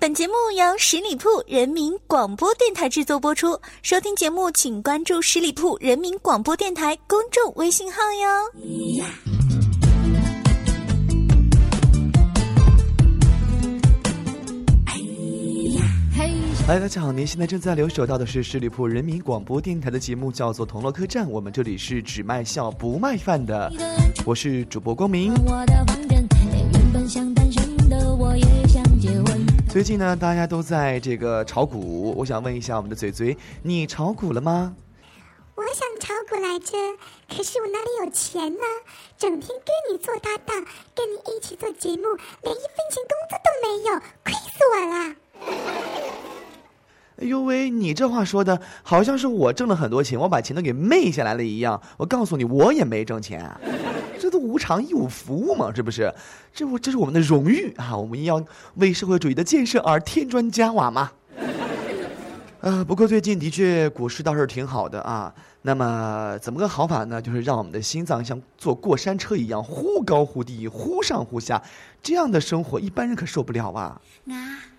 本节目由十里铺人民广播电台制作播出。收听节目，请关注十里铺人民广播电台公众微信号哟。嗨，大家好，您现在正在留守到的是十里铺人民广播电台的节目，叫做《同乐客栈》。我们这里是只卖笑不卖饭的，我是主播光明。最近呢，大家都在这个炒股，我想问一下我们的嘴嘴，你炒股了吗？我想炒股来着，可是我哪里有钱呢？整天跟你做搭档，跟你一起做节目，连一分钱工资都没有，亏死我了！哎呦喂，你这话说的好像是我挣了很多钱，我把钱都给昧下来了一样。我告诉你，我也没挣钱。这都无偿义务服务嘛，是不是？这我这是我们的荣誉啊！我们要为社会主义的建设而添砖加瓦嘛。呃，不过最近的确股市倒是挺好的啊。那么怎么个好法呢？就是让我们的心脏像坐过山车一样，忽高忽低，忽上忽下，这样的生活一般人可受不了啊。啊。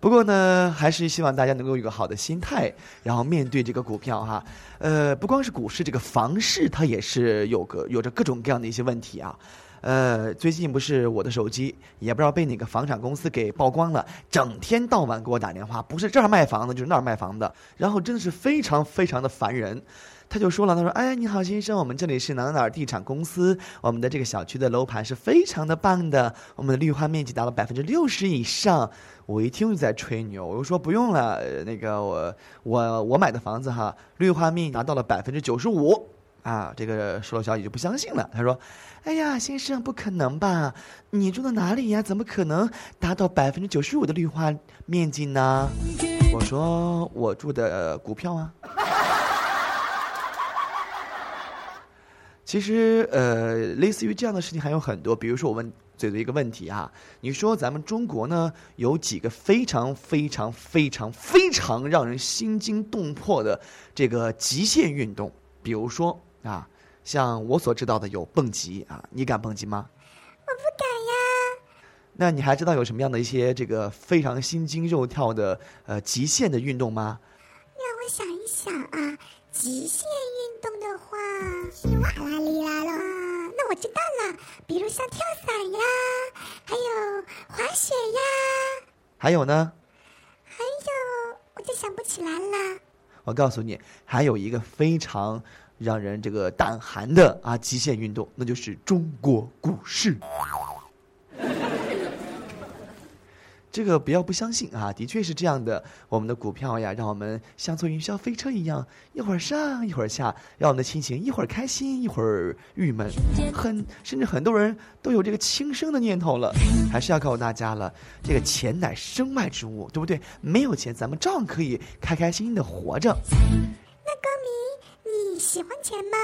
不过呢，还是希望大家能够有个好的心态，然后面对这个股票哈。呃，不光是股市，这个房市它也是有个有着各种各样的一些问题啊。呃，最近不是我的手机也不知道被哪个房产公司给曝光了，整天到晚给我打电话，不是这儿卖房子就是那儿卖房子，然后真的是非常非常的烦人。他就说了，他说：“哎，你好，先生，我们这里是哪哪哪地产公司，我们的这个小区的楼盘是非常的棒的，我们的绿化面积达到百分之六十以上。”我一听就在吹牛，我就说不用了，那个我我我买的房子哈，绿化面积达到了百分之九十五，啊，这个售楼小姐就不相信了，她说：“哎呀，先生，不可能吧？你住的哪里呀？怎么可能达到百分之九十五的绿化面积呢？”我说：“我住的股票啊。” 其实，呃，类似于这样的事情还有很多，比如说我问。嘴的一个问题啊，你说咱们中国呢有几个非常非常非常非常让人心惊动魄的这个极限运动？比如说啊，像我所知道的有蹦极啊，你敢蹦极吗？我不敢呀。那你还知道有什么样的一些这个非常心惊肉跳的呃极限的运动吗？让我想一想啊，极限运动的话，哇啦哩啦啦。我知道了，比如像跳伞呀，还有滑雪呀，还有呢？还有，我就想不起来了。我告诉你，还有一个非常让人这个胆寒的啊极限运动，那就是中国股市。这个不要不相信啊，的确是这样的。我们的股票呀，让我们像坐云霄飞车一样，一会儿上一会儿下，让我们的心情一会儿开心一会儿郁闷，很甚至很多人都有这个轻生的念头了。还是要告诉大家了，这个钱乃身外之物，对不对？没有钱，咱们照样可以开开心心的活着。那高明，你喜欢钱吗？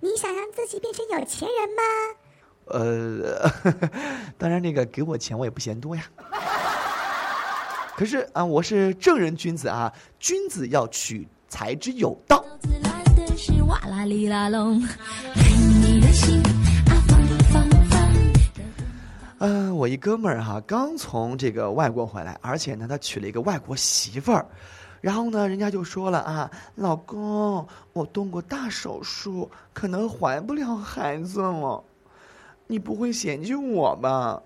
你想让自己变成有钱人吗？呃，当然，那个给我钱我也不嫌多呀。可是啊，我是正人君子啊，君子要取财之有道。嗯，我一哥们儿哈，刚从这个外国回来，而且呢，他娶了一个外国媳妇儿，然后呢，人家就说了啊，老公，我动过大手术，可能怀不了孩子了，你不会嫌弃我吧？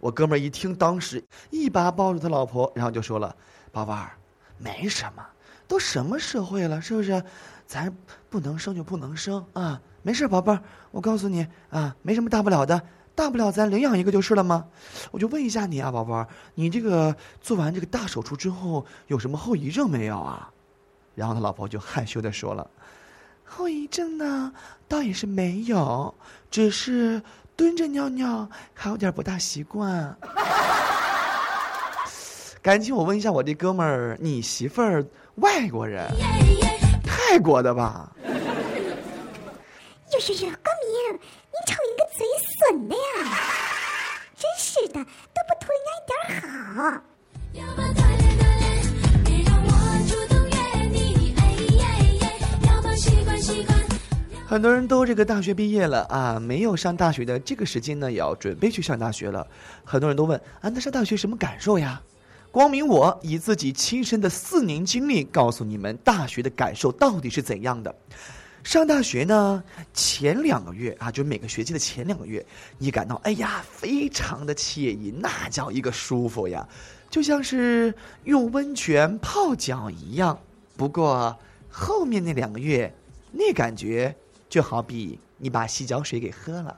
我哥们儿一听，当时一把抱住他老婆，然后就说了：“宝贝儿，没什么，都什么社会了，是不是？咱不能生就不能生啊，没事，宝贝儿，我告诉你啊，没什么大不了的，大不了咱领养一个就是了吗？我就问一下你啊，宝贝儿，你这个做完这个大手术之后有什么后遗症没有啊？”然后他老婆就害羞的说了：“后遗症呢，倒也是没有，只是……”蹲着尿尿还有点不大习惯，赶紧我问一下我这哥们儿，你媳妇儿外国人，泰国的吧？哟哟哟，高明，你瞅你个嘴损的呀！真是的，都不图人家一点好。很多人都这个大学毕业了啊，没有上大学的这个时间呢，也要准备去上大学了。很多人都问啊，那上大学什么感受呀？光明我以自己亲身的四年经历，告诉你们大学的感受到底是怎样的。上大学呢，前两个月啊，就每个学期的前两个月，你感到哎呀，非常的惬意，那叫一个舒服呀，就像是用温泉泡脚一样。不过后面那两个月，那感觉就好比你把洗脚水给喝了。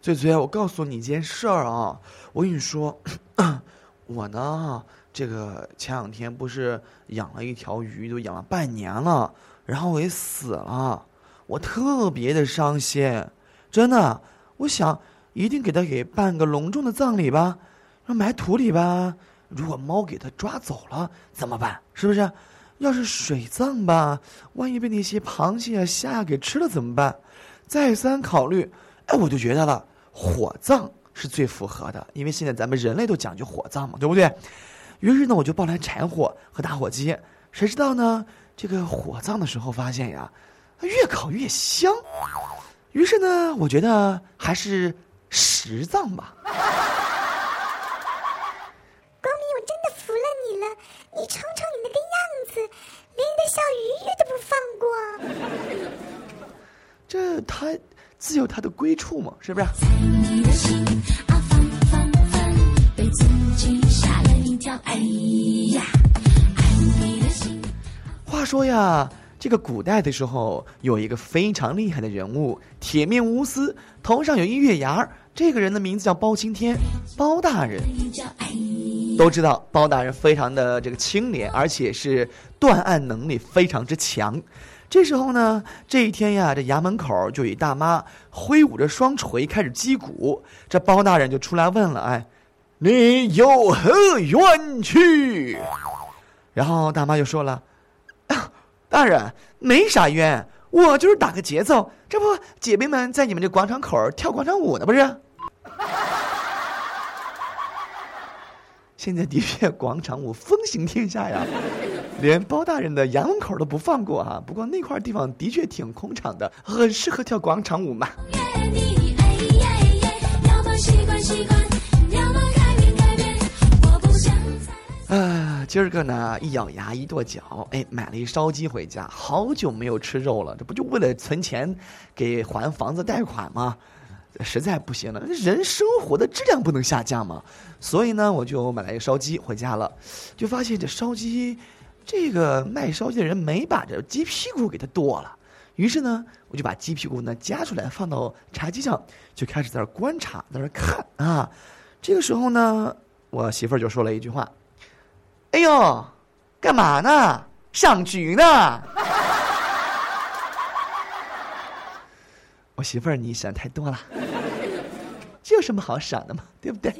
嘴嘴，我告诉你一件事儿啊，我跟你说，我呢。这个前两天不是养了一条鱼，都养了半年了，然后我也死了，我特别的伤心，真的，我想一定给它给办个隆重的葬礼吧，要埋土里吧。如果猫给它抓走了怎么办？是不是？要是水葬吧，万一被那些螃蟹啊、虾啊给吃了怎么办？再三考虑，哎，我就觉得了，火葬是最符合的，因为现在咱们人类都讲究火葬嘛，对不对？于是呢，我就抱来柴火和打火机，谁知道呢？这个火葬的时候发现呀，越烤越香。于是呢，我觉得还是石葬吧。光明，我真的服了你了！你瞅瞅你那个样子，连你的小鱼鱼都不放过。这他自有他的归处嘛，是不是？哎呀，话说呀，这个古代的时候有一个非常厉害的人物，铁面无私，头上有一月牙儿。这个人的名字叫包青天，包大人。都知道包大人非常的这个清廉，而且是断案能力非常之强。这时候呢，这一天呀，这衙门口就有大妈挥舞着双锤开始击鼓，这包大人就出来问了，哎。你有何冤屈？然后大妈就说了：“大人没啥冤，我就是打个节奏，这不姐妹们在你们这广场口跳广场舞呢，不是？”现在的确广场舞风行天下呀，连包大人的衙门口都不放过啊。不过那块地方的确挺空场的，很适合跳广场舞嘛。啊，今儿个呢，一咬牙一跺脚，哎，买了一烧鸡回家。好久没有吃肉了，这不就为了存钱给还房子贷款吗？实在不行了，人生活的质量不能下降嘛。所以呢，我就买了一个烧鸡回家了，就发现这烧鸡，这个卖烧鸡的人没把这鸡屁股给它剁了。于是呢，我就把鸡屁股呢夹出来放到茶几上，就开始在那观察，在那看啊。这个时候呢，我媳妇儿就说了一句话。哎呦，干嘛呢？赏菊呢？我媳妇儿，你想太多了。这有什么好赏的嘛？对不对？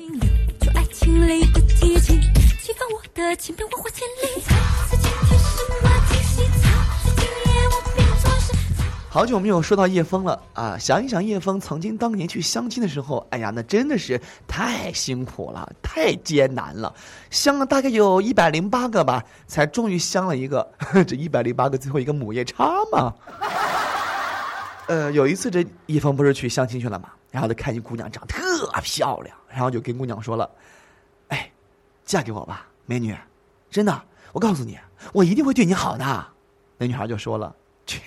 好久没有说到叶枫了啊！想一想叶枫曾经当年去相亲的时候，哎呀，那真的是太辛苦了，太艰难了，相了大概有一百零八个吧，才终于相了一个。这一百零八个最后一个母夜叉嘛。呃，有一次这叶枫不是去相亲去了嘛，然后他看一姑娘长特漂亮，然后就跟姑娘说了：“哎，嫁给我吧，美女，真的，我告诉你，我一定会对你好的。”那女孩就说了：“切。”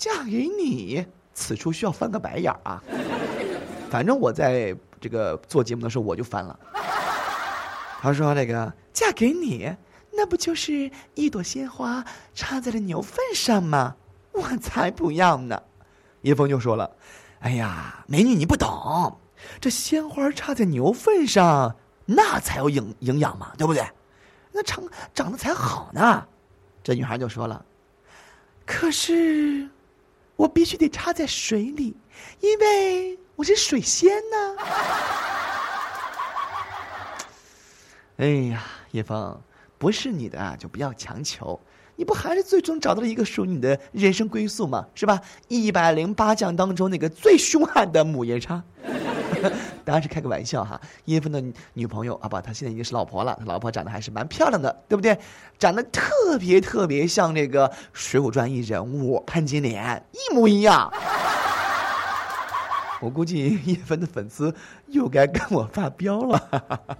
嫁给你，此处需要翻个白眼儿啊！反正我在这个做节目的时候，我就翻了。他说：“那个嫁给你，那不就是一朵鲜花插在了牛粪上吗？我才不要呢！”叶枫就说了：“哎呀，美女你不懂，这鲜花插在牛粪上，那才有营营养嘛，对不对？那长长得才好呢。”这女孩就说了：“可是。”我必须得插在水里，因为我是水仙呢。哎呀，叶枫，不是你的啊就不要强求，你不还是最终找到了一个属于你的人生归宿吗？是吧？一百零八将当中那个最凶悍的母夜叉。当然是开个玩笑哈，叶枫的女朋友啊，不，他现在已经是老婆了。他老婆长得还是蛮漂亮的，对不对？长得特别特别像那个《水浒传》一人物潘金莲，一模一样。我估计叶枫的粉丝又该跟我发飙了。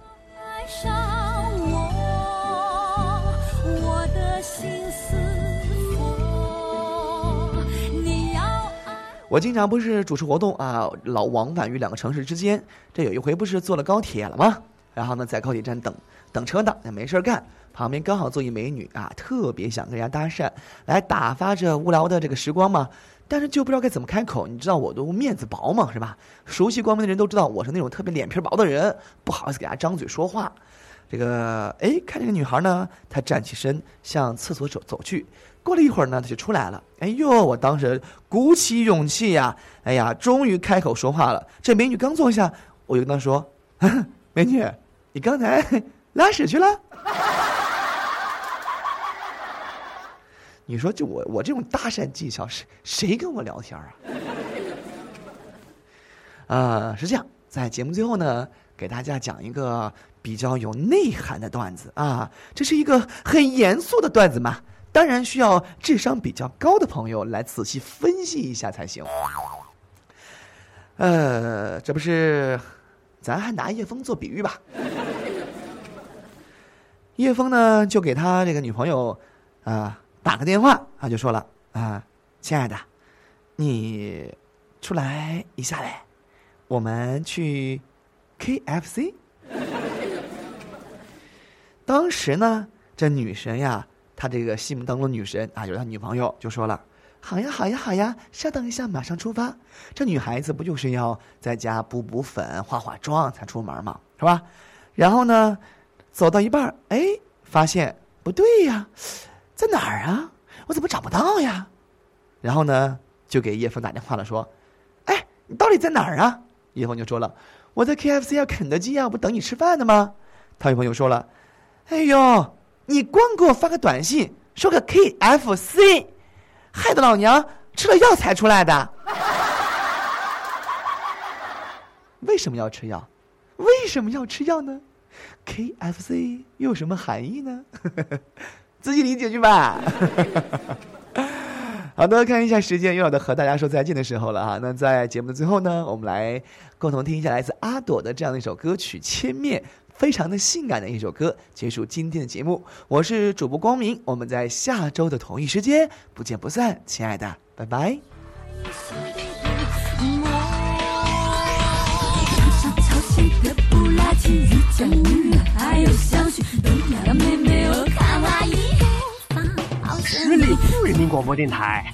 我经常不是主持活动啊，老往返于两个城市之间。这有一回不是坐了高铁了吗？然后呢，在高铁站等等车呢，也没事儿干，旁边刚好坐一美女啊，特别想跟人家搭讪，来打发着无聊的这个时光嘛。但是就不知道该怎么开口，你知道我都面子薄嘛，是吧？熟悉光明的人都知道我是那种特别脸皮薄的人，不好意思给她张嘴说话。这个哎，看这个女孩呢，她站起身向厕所走走去。过了一会儿呢，他就出来了。哎呦，我当时鼓起勇气呀，哎呀，终于开口说话了。这美女刚坐下，我就跟她说：“ 美女，你刚才拉屎去了？”你说，就我我这种搭讪技巧，谁谁跟我聊天啊？啊，是这样，在节目最后呢，给大家讲一个比较有内涵的段子啊。这是一个很严肃的段子嘛，当然需要智商比较高的朋友来仔细分析一下才行。呃，这不是，咱还拿叶枫做比喻吧？叶枫呢，就给他这个女朋友啊。打个电话，他就说了啊，亲爱的，你出来一下呗，我们去 KFC。当时呢，这女神呀，他这个戏目当中的女神啊，就是他女朋友，就说了：“好呀，好呀，好呀，稍等一下，马上出发。”这女孩子不就是要在家补补粉、化化妆才出门吗？是吧？然后呢，走到一半，哎，发现不对呀。在哪儿啊？我怎么找不到呀？然后呢，就给叶枫打电话了，说：“哎，你到底在哪儿啊？”叶枫就说了：“我在 KFC 啊，肯德基啊，不等你吃饭的吗？”他女朋友说了：“哎呦，你光给我发个短信说个 KFC，害得老娘吃了药才出来的。为什么要吃药？为什么要吃药呢？KFC 又有什么含义呢？” 自己理解去吧。好的，看一下时间，又要的和大家说再见的时候了哈。那在节目的最后呢，我们来共同听一下来自阿朵的这样的一首歌曲《千面》，非常的性感的一首歌，结束今天的节目。我是主播光明，我们在下周的同一时间不见不散，亲爱的，拜拜。十里铺人民广播电台，